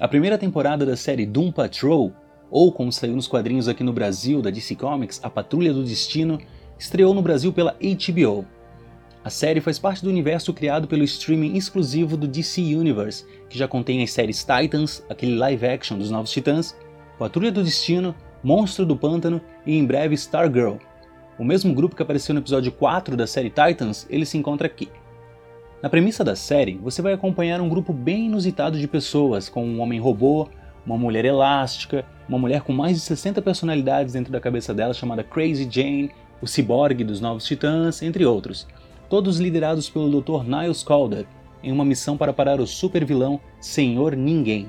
A primeira temporada da série Doom Patrol, ou como saiu nos quadrinhos aqui no Brasil da DC Comics, A Patrulha do Destino, estreou no Brasil pela HBO. A série faz parte do universo criado pelo streaming exclusivo do DC Universe, que já contém as séries Titans, aquele live action dos Novos Titãs, Patrulha do Destino, Monstro do Pântano e em breve Stargirl. O mesmo grupo que apareceu no episódio 4 da série Titans, ele se encontra aqui. Na premissa da série, você vai acompanhar um grupo bem inusitado de pessoas, com um homem robô, uma mulher elástica, uma mulher com mais de 60 personalidades dentro da cabeça dela chamada Crazy Jane, o ciborgue dos Novos Titãs, entre outros. Todos liderados pelo Dr. Niles Calder, em uma missão para parar o super vilão Senhor Ninguém.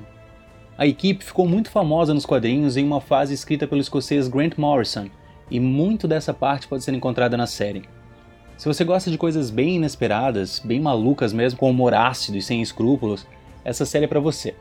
A equipe ficou muito famosa nos quadrinhos em uma fase escrita pelo escocês Grant Morrison, e muito dessa parte pode ser encontrada na série. Se você gosta de coisas bem inesperadas, bem malucas mesmo, com humor ácido e sem escrúpulos, essa série é para você.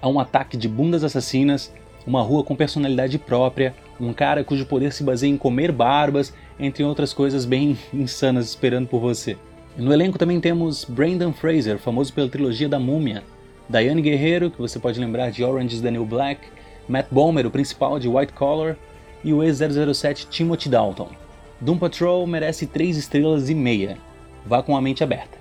Há um ataque de bundas assassinas, uma rua com personalidade própria, um cara cujo poder se baseia em comer barbas, entre outras coisas bem insanas esperando por você. No elenco também temos Brendan Fraser, famoso pela trilogia da Múmia, Diane Guerreiro, que você pode lembrar de Orange is the New Black, Matt Bomer, o principal de White Collar, e o ex-007 Timothy Dalton. Doom Patrol merece 3 estrelas e meia. Vá com a mente aberta.